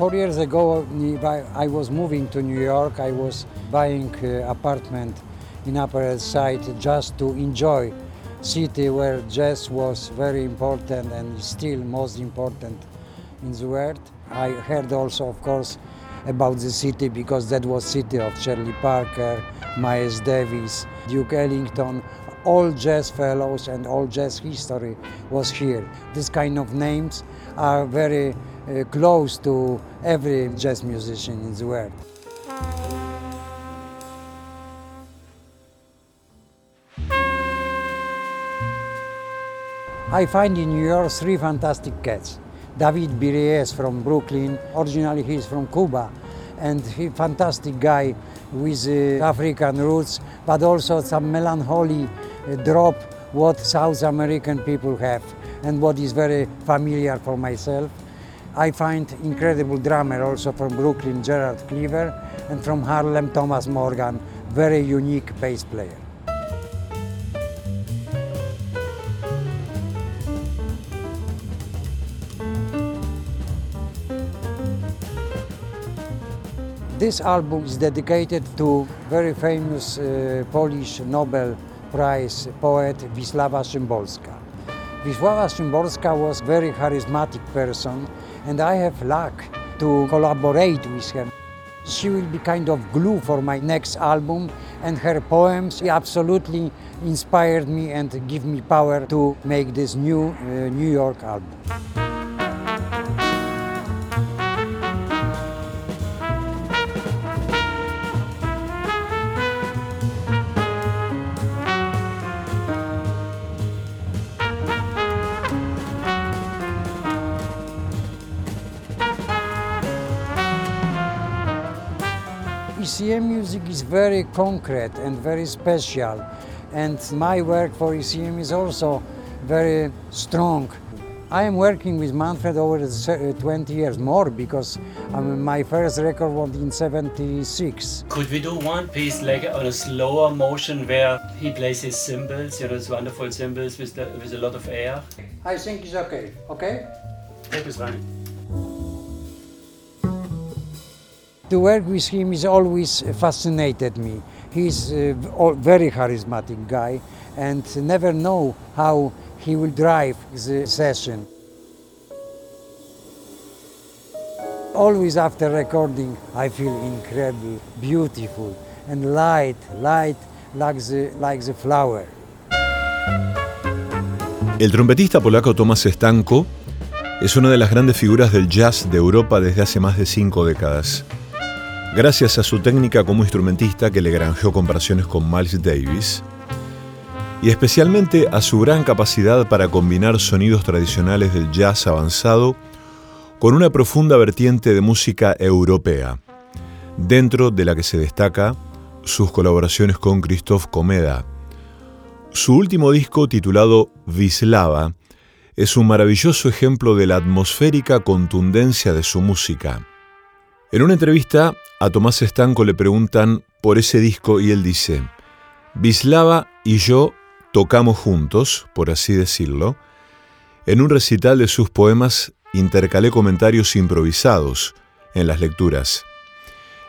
Four years ago, I was moving to New York. I was buying an apartment in Upper East Side just to enjoy city where jazz was very important and still most important in the world. I heard also, of course, about the city because that was city of Charlie Parker, Miles Davis, Duke Ellington, all jazz fellows and all jazz history was here. This kind of names are very uh, close to every jazz musician in the world. I find in New York three fantastic cats. David Biries from Brooklyn, originally he's from Cuba, and he fantastic guy with uh, African roots, but also some melancholy uh, drop what South American people have and what is very familiar for myself. I find incredible drummer also from Brooklyn, Gerard Cleaver, and from Harlem, Thomas Morgan, very unique bass player. This album is dedicated to very famous uh, Polish Nobel Prize poet Wisława Szymborska. Wisława Szymborska was very charismatic person and I have luck to collaborate with her. She will be kind of glue for my next album and her poems absolutely inspired me and give me power to make this new uh, New York album. ECM music is very concrete and very special, and my work for ECM is also very strong. I am working with Manfred over 20 years more because um, my first record was in 76. Could we do one piece like on a slower motion where he plays his cymbals, you know, those wonderful cymbals with, the, with a lot of air? I think it's okay, okay? Take us right. To work with him is always fascinated me. He's a very charismatic guy and never know how he will drive the session. Always after recording, I feel incredible, beautiful, and light, light like the, like the flower. El trompetista polaco Tomasz Stanko es una de las grandes figuras del jazz de Europa desde hace más de cinco décadas. Gracias a su técnica como instrumentista que le granjeó comparaciones con Miles Davis, y especialmente a su gran capacidad para combinar sonidos tradicionales del jazz avanzado con una profunda vertiente de música europea, dentro de la que se destaca sus colaboraciones con Christoph Komeda. Su último disco, titulado Vislava, es un maravilloso ejemplo de la atmosférica contundencia de su música. En una entrevista, a Tomás Estanco le preguntan por ese disco y él dice, Bislava y yo tocamos juntos, por así decirlo. En un recital de sus poemas intercalé comentarios improvisados en las lecturas.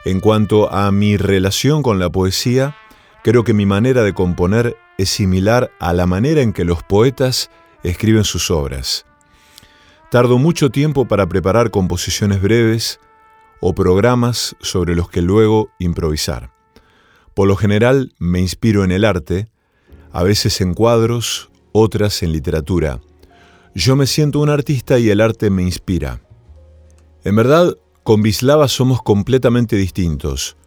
En cuanto a mi relación con la poesía, creo que mi manera de componer es similar a la manera en que los poetas escriben sus obras. Tardo mucho tiempo para preparar composiciones breves, o programas sobre los que luego improvisar. Por lo general me inspiro en el arte, a veces en cuadros, otras en literatura. Yo me siento un artista y el arte me inspira. En verdad, con Bislava somos completamente distintos.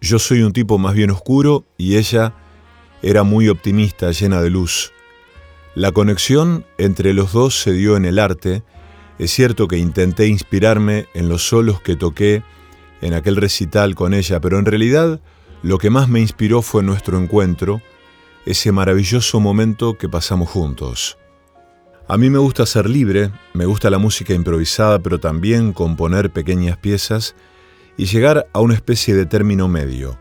Yo soy un tipo más bien oscuro y ella era muy optimista, llena de luz. La conexión entre los dos se dio en el arte es cierto que intenté inspirarme en los solos que toqué en aquel recital con ella, pero en realidad lo que más me inspiró fue nuestro encuentro, ese maravilloso momento que pasamos juntos. A mí me gusta ser libre, me gusta la música improvisada, pero también componer pequeñas piezas y llegar a una especie de término medio,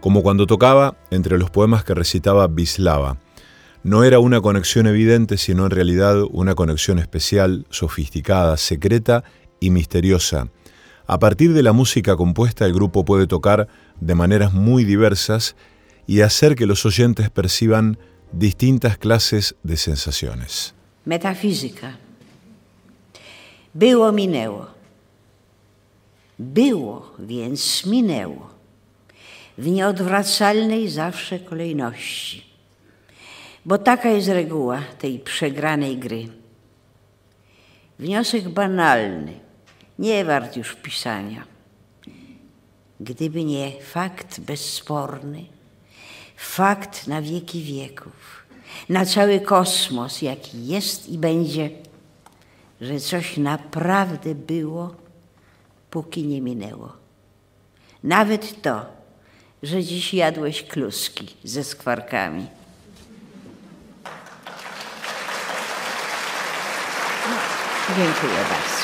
como cuando tocaba entre los poemas que recitaba Bislava, no era una conexión evidente, sino en realidad una conexión especial, sofisticada, secreta y misteriosa, A partir de la música compuesta, el grupo puede tocar de maneras muy diversas y hacer que los oyentes perciban distintas clases de sensaciones. Metafísica. Było minęło. Było, więc minęło. W nieodwracalnej zawsze kolejności. Bo taka jest reguła tej przegranej gry. Wniosek banalny, nie wart już pisania. Gdyby nie fakt bezsporny, fakt na wieki wieków, na cały kosmos, jaki jest i będzie, że coś naprawdę było, póki nie minęło. Nawet to, że dziś jadłeś kluski ze skwarkami. Dziękuję bardzo.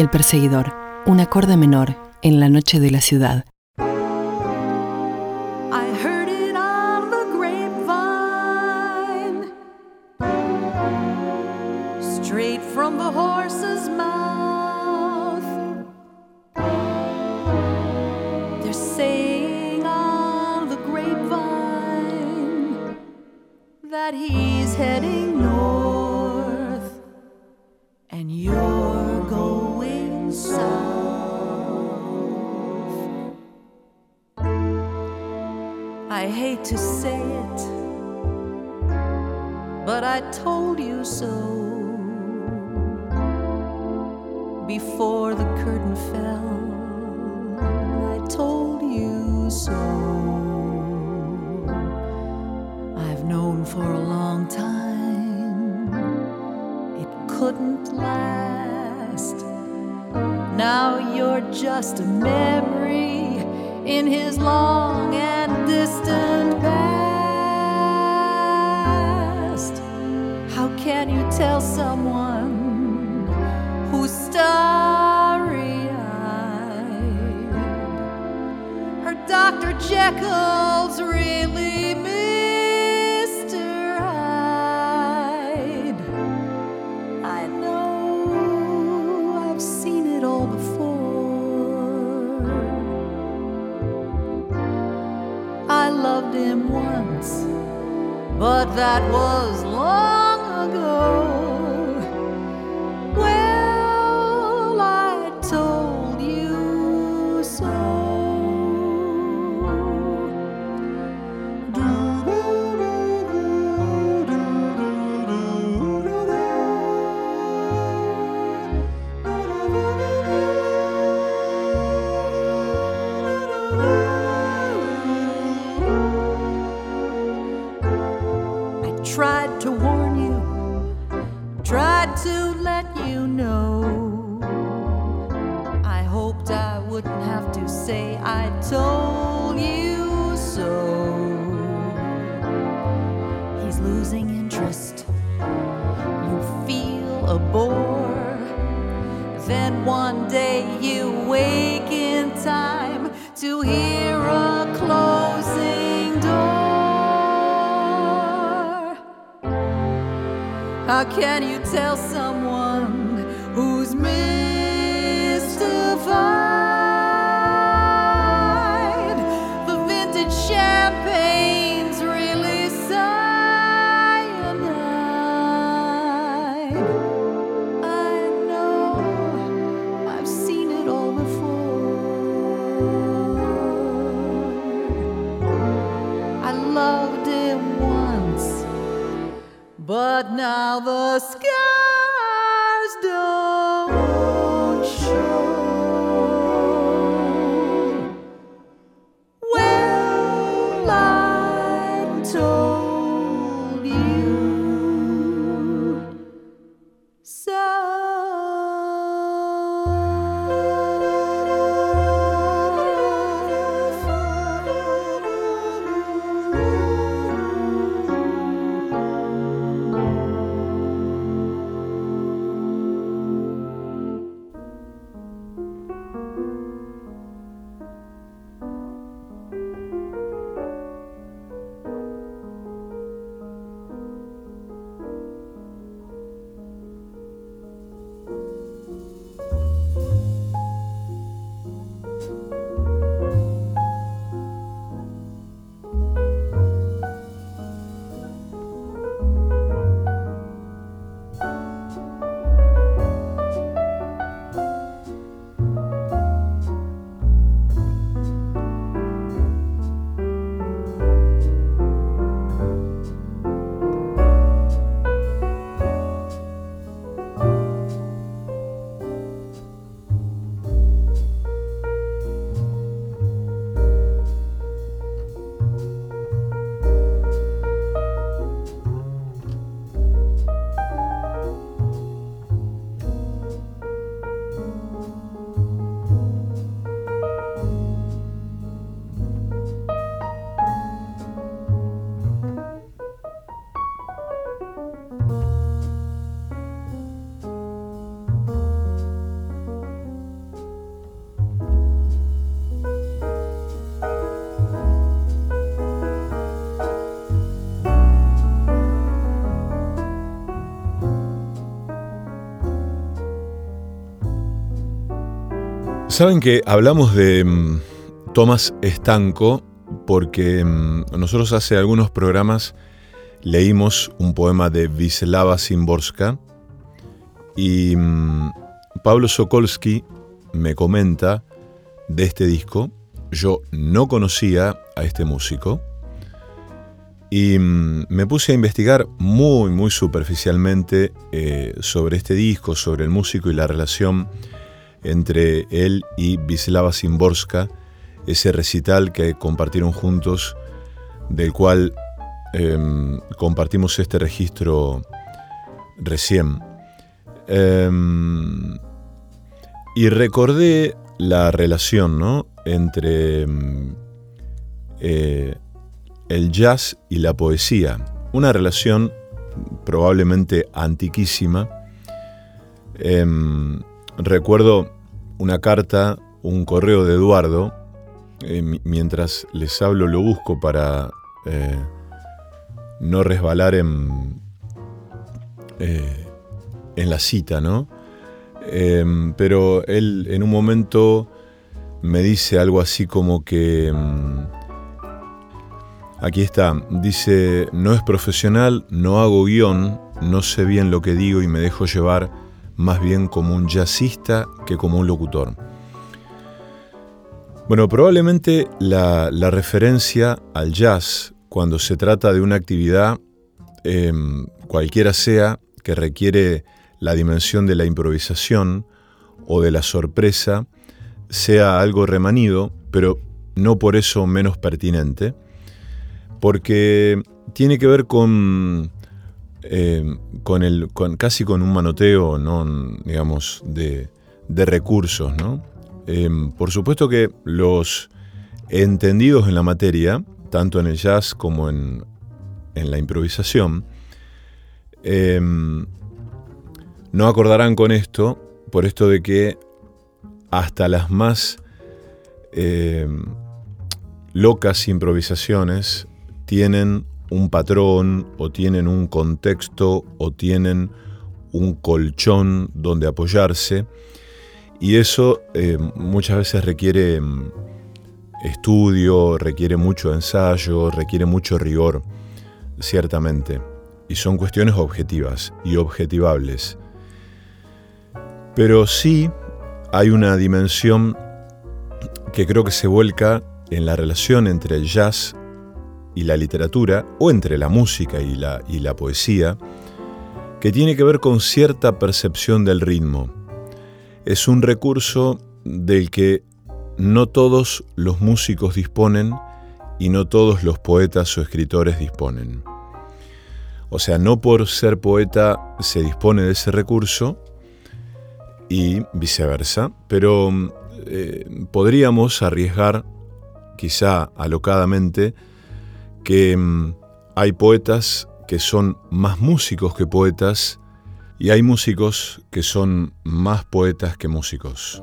El perseguidor, un acorde menor en la noche de la ciudad. Loved him once, but that was long ago. Can you tell Saben que hablamos de mm, Tomás Estanco porque mm, nosotros hace algunos programas leímos un poema de Wisława Szymborska y mm, Pablo Sokolsky me comenta de este disco. Yo no conocía a este músico y me puse a investigar muy, muy superficialmente eh, sobre este disco, sobre el músico y la relación entre él y Wisława Szymborska, ese recital que compartieron juntos, del cual em, compartimos este registro recién. Em, y recordé la relación ¿no? entre em, eh, el jazz y la poesía, una relación probablemente antiquísima. Recuerdo una carta, un correo de Eduardo, eh, mientras les hablo lo busco para eh, no resbalar en, eh, en la cita, ¿no? Em, pero él en un momento me dice algo así como que... Em, aquí está, dice, no es profesional, no hago guion, no sé bien lo que digo y me dejo llevar más bien como un jazzista que como un locutor. Bueno, probablemente la, referencia al jazz cuando se trata de una actividad, em, cualquiera sea, que requiere la dimensión de la improvisación o de la sorpresa, sea algo remanido, pero no por eso menos pertinente, porque tiene que ver con eh, con el, casi con un manoteo, ¿no? digamos, de, recursos. Eh, por supuesto que los entendidos en la materia, tanto en el jazz como en, la improvisación, eh, no acordarán con esto, por esto de que hasta las más locas improvisaciones tienen un patrón o tienen un contexto o tienen un colchón donde apoyarse y eso eh, muchas veces requiere mm, estudio, requiere mucho ensayo, requiere mucho rigor, ciertamente, y son cuestiones objetivas y objetivables. Pero sí hay una dimensión que creo que se vuelca en la relación entre el jazz y la literatura, o entre la música y la, y la poesía, que tiene que ver con cierta percepción del ritmo. Es un recurso del que no todos los músicos disponen y no todos los poetas o escritores disponen. O sea, no por ser poeta se dispone de ese recurso y viceversa, pero eh, podríamos arriesgar, quizá alocadamente, que mm, hay poetas que son más músicos que poetas y hay músicos que son más poetas que músicos.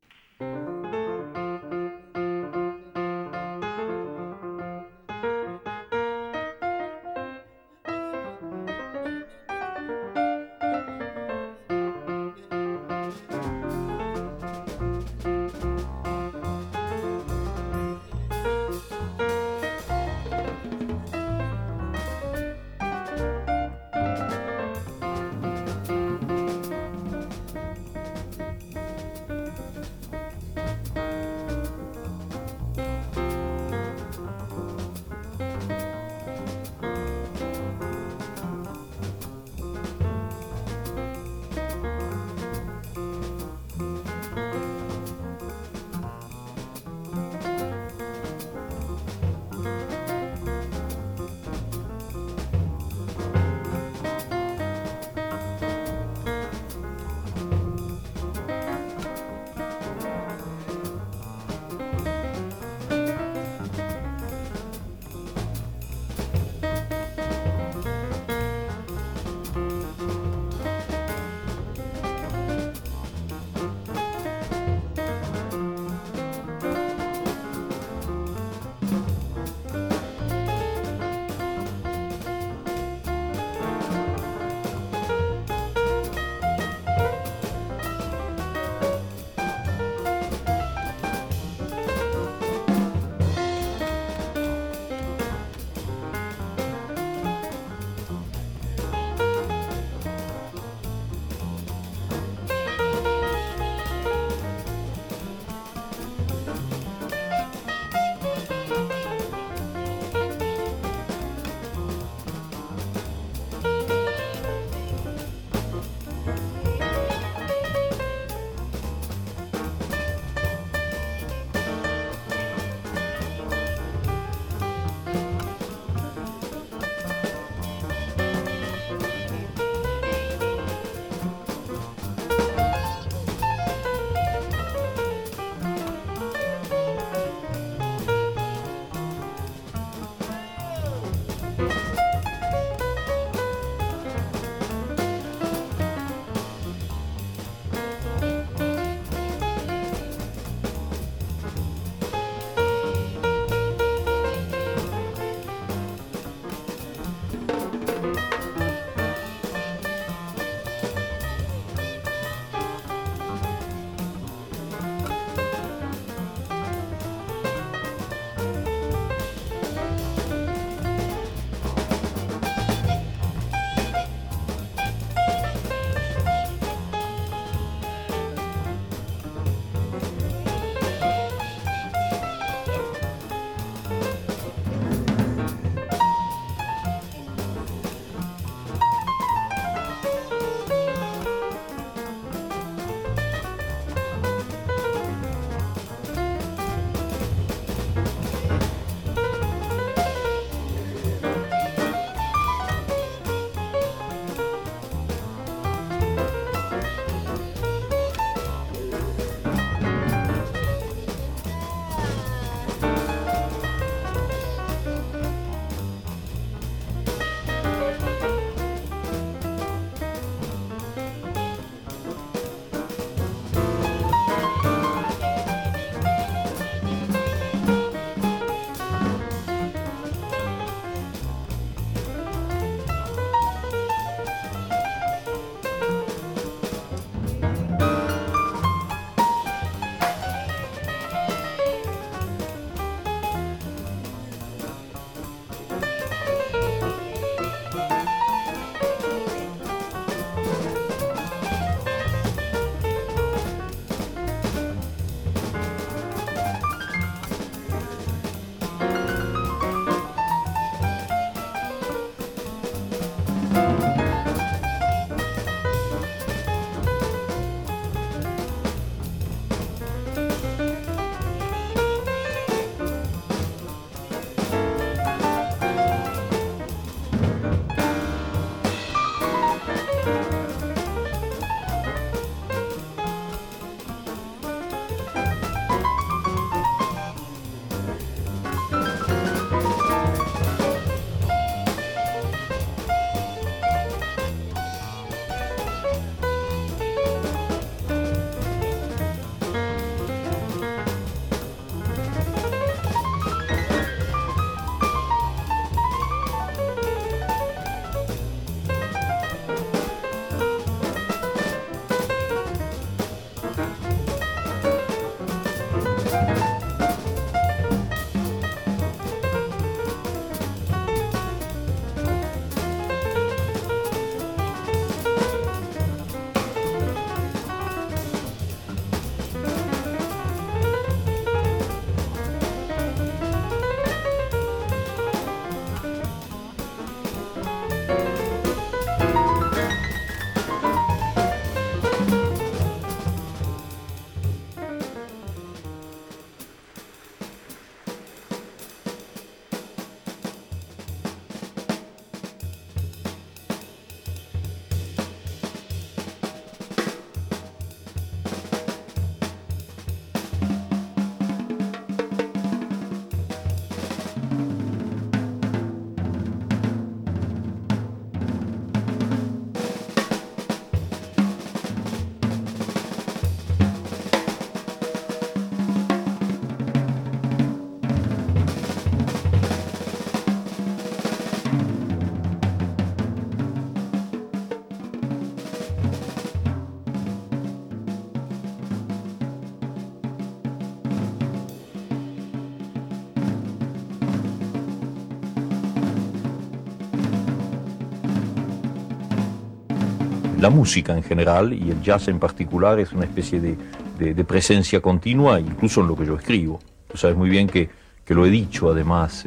La música en general y el jazz en particular es una especie de, de, presencia continua, incluso en lo que yo escribo. Tú sabes muy bien que, que lo he dicho además.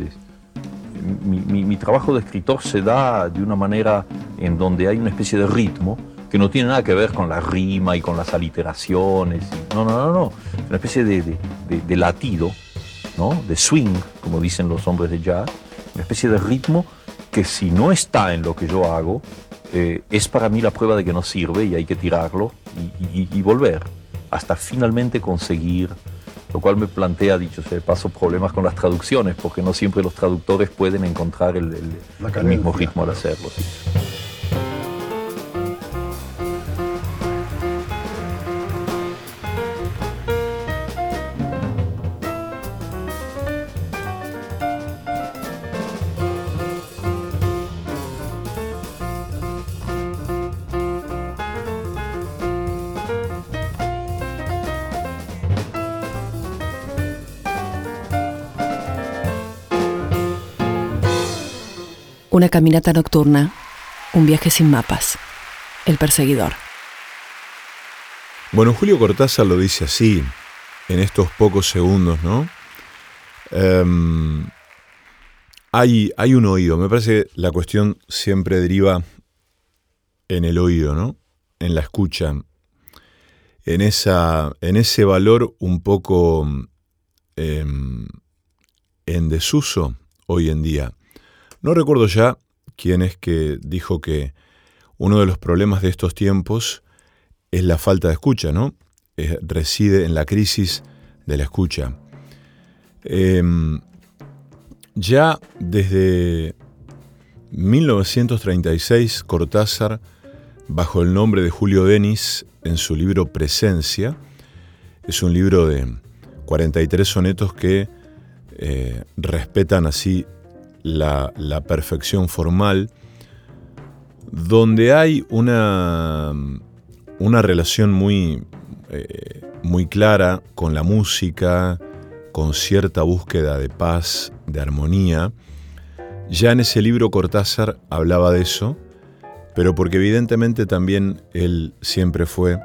mi, mi, trabajo de escritor se da de una manera en donde hay una especie de ritmo que no tiene nada que ver con la rima y con las aliteraciones. No, no, no, no. Es una especie de, de, de latido, ¿no? de swing, como dicen los hombres de jazz, una especie de ritmo que si no está en lo que yo hago, eh, es para mí la prueba de que no sirve y hay que tirarlo y, volver hasta finalmente conseguir, lo cual me plantea, dicho sea de paso, problemas con las traducciones, porque no siempre los traductores pueden encontrar el, mismo ritmo al hacerlo. Una caminata nocturna, un viaje sin mapas, el perseguidor. Bueno, Julio Cortázar lo dice así, en estos pocos segundos, ¿no? Em, hay, hay un oído, me parece que la cuestión siempre deriva en el oído, ¿no? En la escucha, en, esa, en ese valor un poco em, en desuso hoy en día. No recuerdo ya quién es que dijo que uno de los problemas de estos tiempos es la falta de escucha, ¿no? reside en la crisis de la escucha. Em, ya desde 1936, Cortázar, bajo el nombre de Julio Denis, en su libro Presencia, es un libro de 43 sonetos que eh, respetan así la, perfección formal, donde hay una, una relación muy, eh, muy clara con la música, con cierta búsqueda de paz, de armonía. Ya en ese libro Cortázar hablaba de eso, pero porque evidentemente también él siempre fue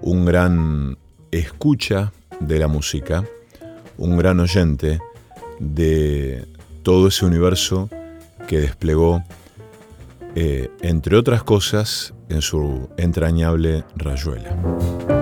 un gran escucha de la música, un gran oyente de, todo ese universo que desplegó, eh, entre otras cosas, en su entrañable rayuela.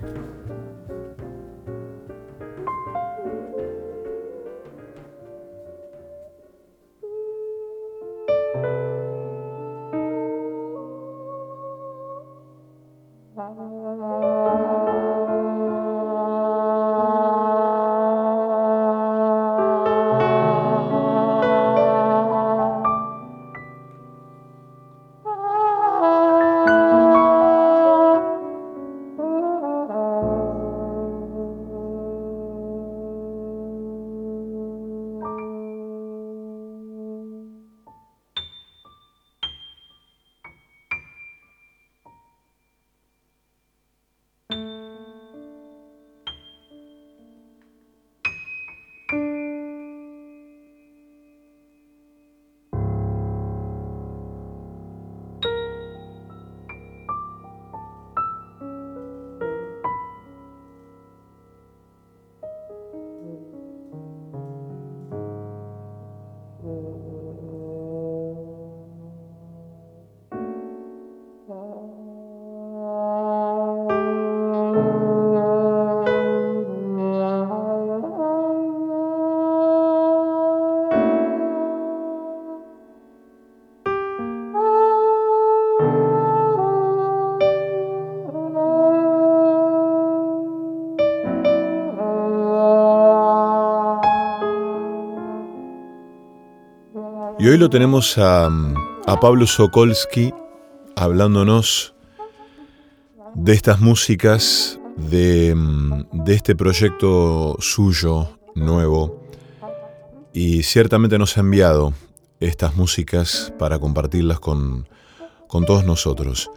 Y hoy lo tenemos a, Pablo Sokolsky hablándonos de estas músicas, de, este proyecto suyo nuevo. Y ciertamente nos ha enviado estas músicas para compartirlas con, con todos nosotros.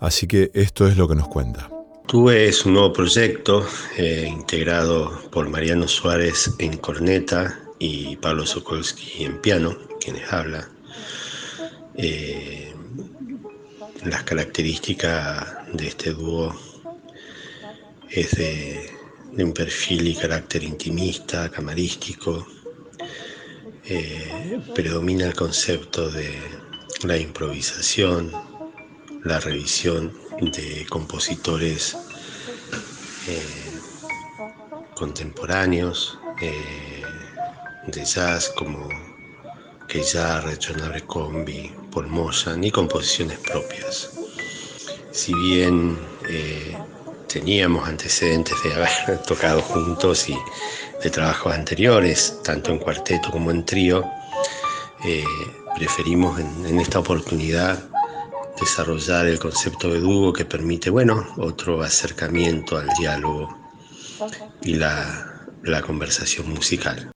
Así que esto es lo que nos cuenta. Tuve es un nuevo proyecto eh, integrado por Mariano Suárez en corneta y Pablo Sokolsky en piano quienes habla. Eh, las características de este dúo es de, un perfil y carácter intimista, camarístico. Eh, predomina el concepto de la improvisación, la revisión de compositores eh, contemporáneos de jazz como ya Regionale Combi, Paul Moyan y composiciones propias. Si bien eh, teníamos antecedentes de haber tocado juntos y de trabajos anteriores, tanto en cuarteto como en trío, eh, preferimos en, esta oportunidad desarrollar el concepto de dúo que permite, bueno, otro acercamiento al diálogo y la conversación musical.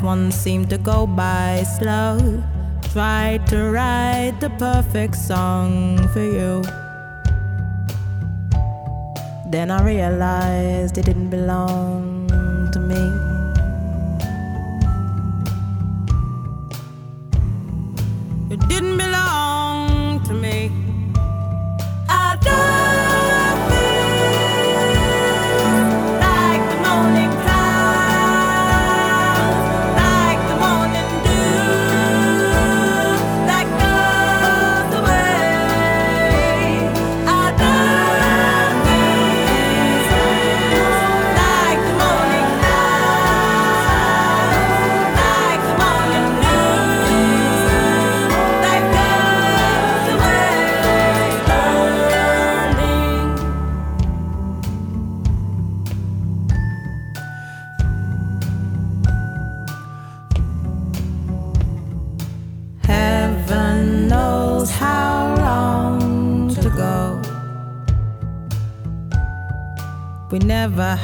Best ones to go by slow. Tried to write the perfect song for you. Then I realized it didn't belong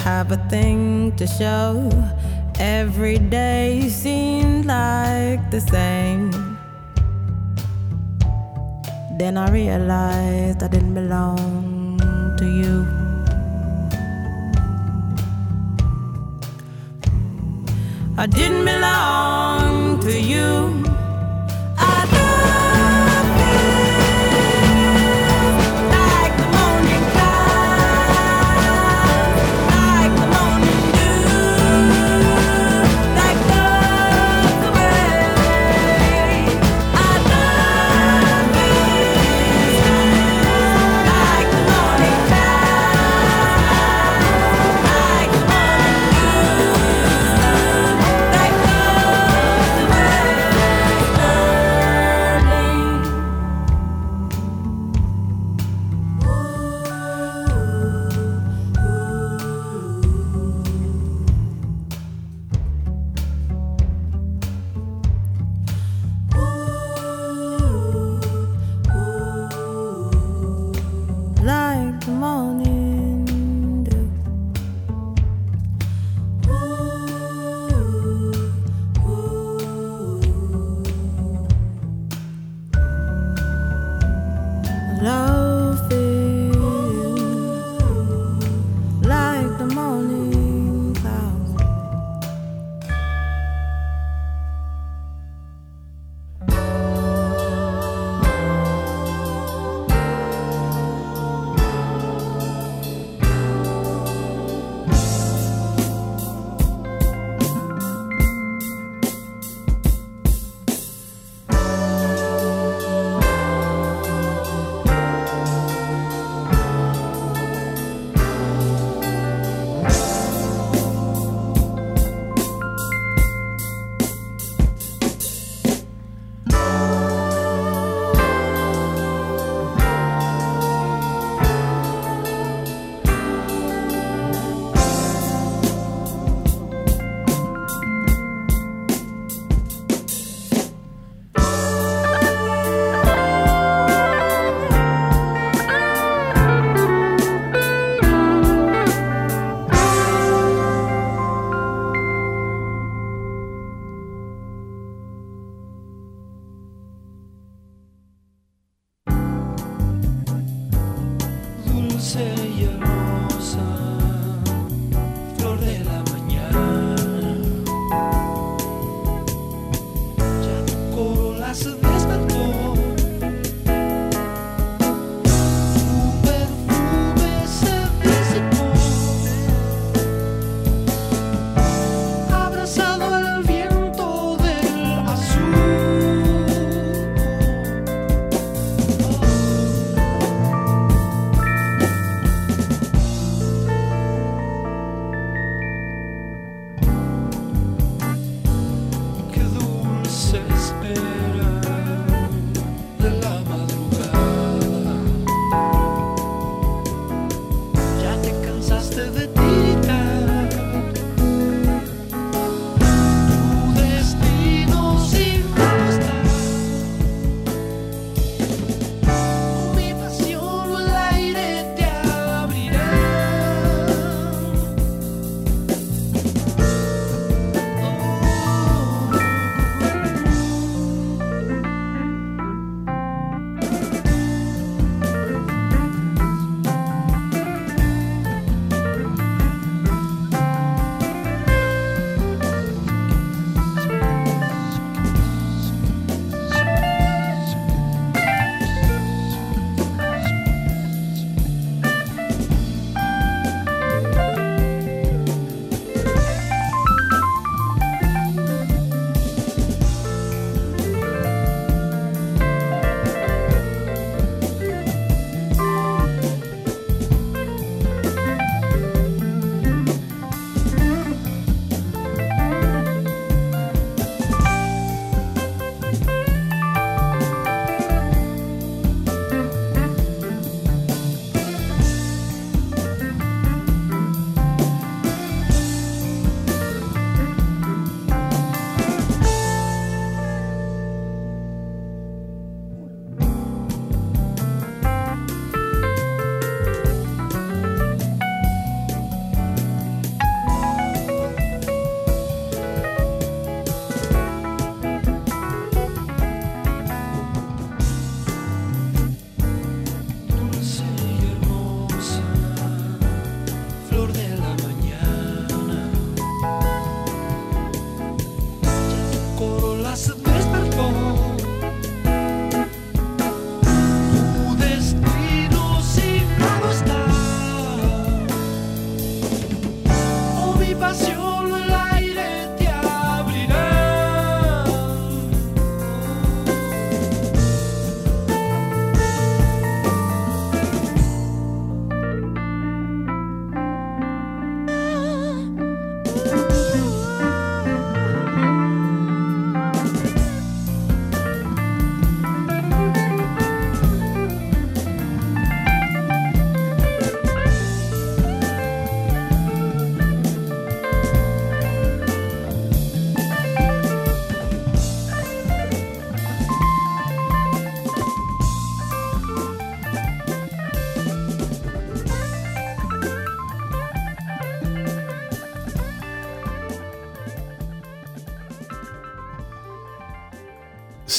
have a thing to show. Every day seemed like the same. Then I realized I didn't belong to you. I didn't belong to you.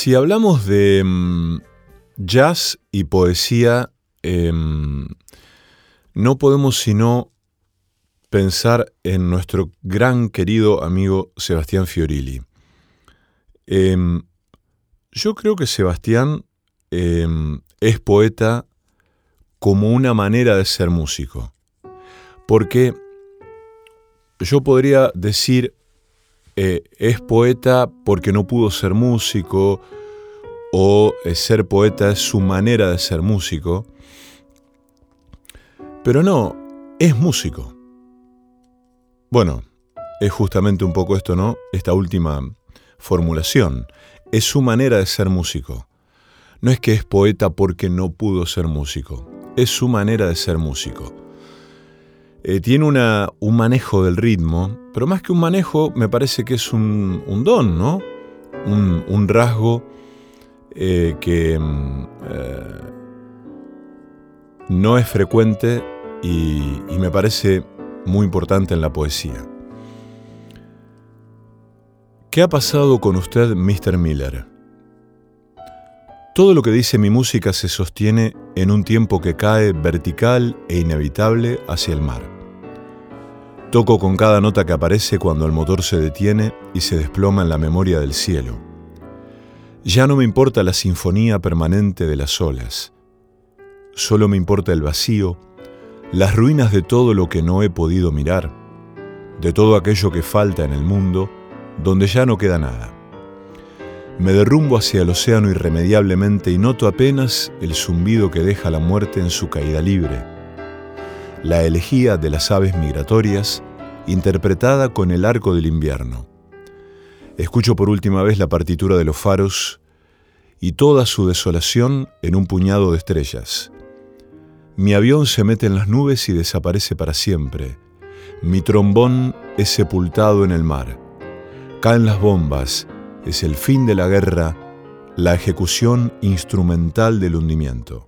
Si hablamos de mm, jazz y poesía, em, no podemos sino pensar en nuestro gran querido amigo Sebastián Fiorilli. Em, yo creo que Sebastián em, es poeta como una manera de ser músico. Porque yo podría decir, eh, es poeta porque no pudo ser músico, o eh, ser poeta es su manera de ser músico. Pero no, es músico. Bueno, es justamente un poco esto, ¿no? Esta última formulación. Es su manera de ser músico. No es que es poeta porque no pudo ser músico. Es su manera de ser músico. Eh, tiene una, un manejo del ritmo, pero más que un manejo, me parece que es un, don, ¿no? Un, rasgo eh, que mm, eh, no es frecuente y, y me parece muy importante en la poesía. ¿Qué ha pasado con usted, Mr. Miller? Todo lo que dice mi música se sostiene en un tiempo que cae vertical e inevitable hacia el mar. Toco con cada nota que aparece cuando el motor se detiene y se desploma en la memoria del cielo. Ya no me importa la sinfonía permanente de las olas. Solo me importa el vacío, las ruinas de todo lo que no he podido mirar, de todo aquello que falta en el mundo, donde ya no queda nada. Me derrumbo hacia el océano irremediablemente y noto apenas el zumbido que deja la muerte en su caída libre. La elegía de las aves migratorias, interpretada con el arco del invierno. Escucho por última vez la partitura de los faros y toda su desolación en un puñado de estrellas. Mi avión se mete en las nubes y desaparece para siempre. Mi trombón es sepultado en el mar. Caen las bombas, es el fin de la guerra, la ejecución instrumental del hundimiento.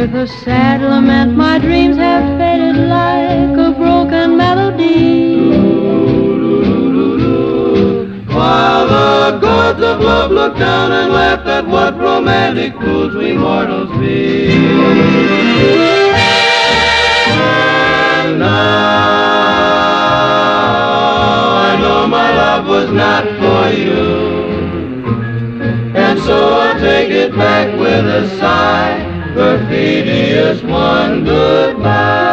with a sad lament my dreams have faded like a broken melody. While the gods of love look down and laugh at what romantic fools we mortals be. And now I know my love was not for you. And so I take it back with a sigh. Perfidious one, goodbye.